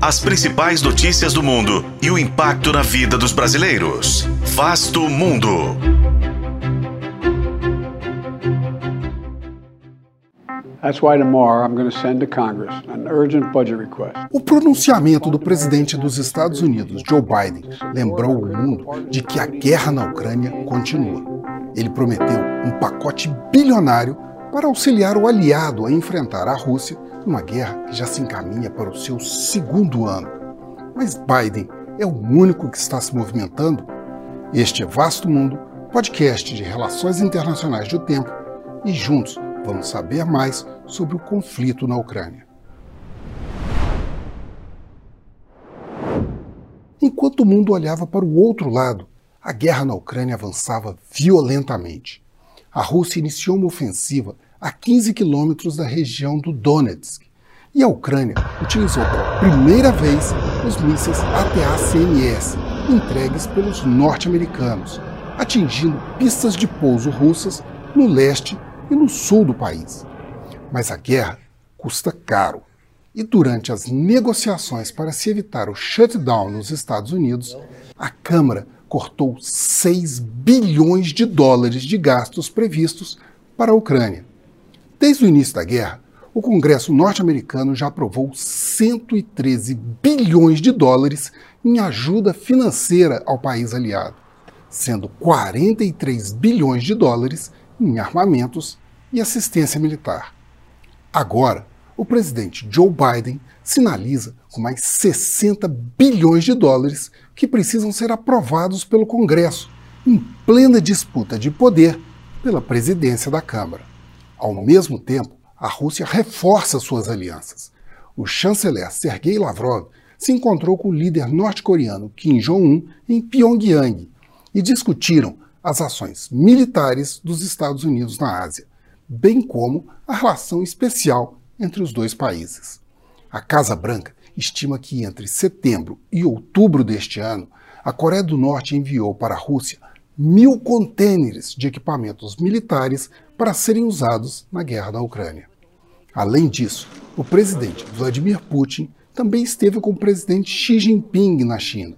As principais notícias do mundo e o impacto na vida dos brasileiros. Vasto Mundo. O pronunciamento do presidente dos Estados Unidos, Joe Biden, lembrou o mundo de que a guerra na Ucrânia continua. Ele prometeu um pacote bilionário para auxiliar o aliado a enfrentar a Rússia numa guerra que já se encaminha para o seu segundo ano. Mas Biden é o único que está se movimentando? Este é Vasto Mundo, podcast de relações internacionais do tempo, e juntos vamos saber mais sobre o conflito na Ucrânia. Enquanto o mundo olhava para o outro lado, a guerra na Ucrânia avançava violentamente. A Rússia iniciou uma ofensiva a 15 quilômetros da região do Donetsk, e a Ucrânia utilizou pela primeira vez os mísseis ATA-CMS entregues pelos norte-americanos, atingindo pistas de pouso russas no leste e no sul do país. Mas a guerra custa caro. E durante as negociações para se evitar o shutdown nos Estados Unidos, a Câmara cortou 6 bilhões de dólares de gastos previstos para a Ucrânia. Desde o início da guerra, o Congresso norte-americano já aprovou 113 bilhões de dólares em ajuda financeira ao país aliado, sendo 43 bilhões de dólares em armamentos e assistência militar. Agora, o presidente Joe Biden sinaliza com mais 60 bilhões de dólares que precisam ser aprovados pelo Congresso, em plena disputa de poder pela presidência da Câmara. Ao mesmo tempo, a Rússia reforça suas alianças. O chanceler Sergei Lavrov se encontrou com o líder norte-coreano Kim Jong-un em Pyongyang e discutiram as ações militares dos Estados Unidos na Ásia, bem como a relação especial entre os dois países. A Casa Branca estima que entre setembro e outubro deste ano, a Coreia do Norte enviou para a Rússia mil contêineres de equipamentos militares para serem usados na guerra da Ucrânia. Além disso, o presidente Vladimir Putin também esteve com o presidente Xi Jinping na China.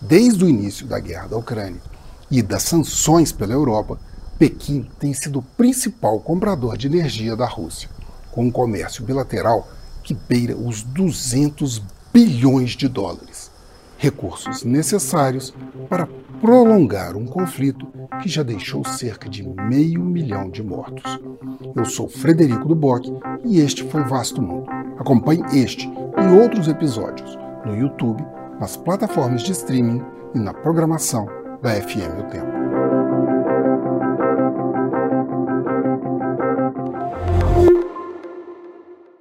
Desde o início da guerra da Ucrânia, e das sanções pela Europa, Pequim tem sido o principal comprador de energia da Rússia, com um comércio bilateral que beira os 200 bilhões de dólares, recursos necessários para prolongar um conflito que já deixou cerca de meio milhão de mortos. Eu sou Frederico Duboc e este foi Vasto Mundo. Acompanhe este e outros episódios no YouTube, nas plataformas de streaming e na programação da FM O Tempo.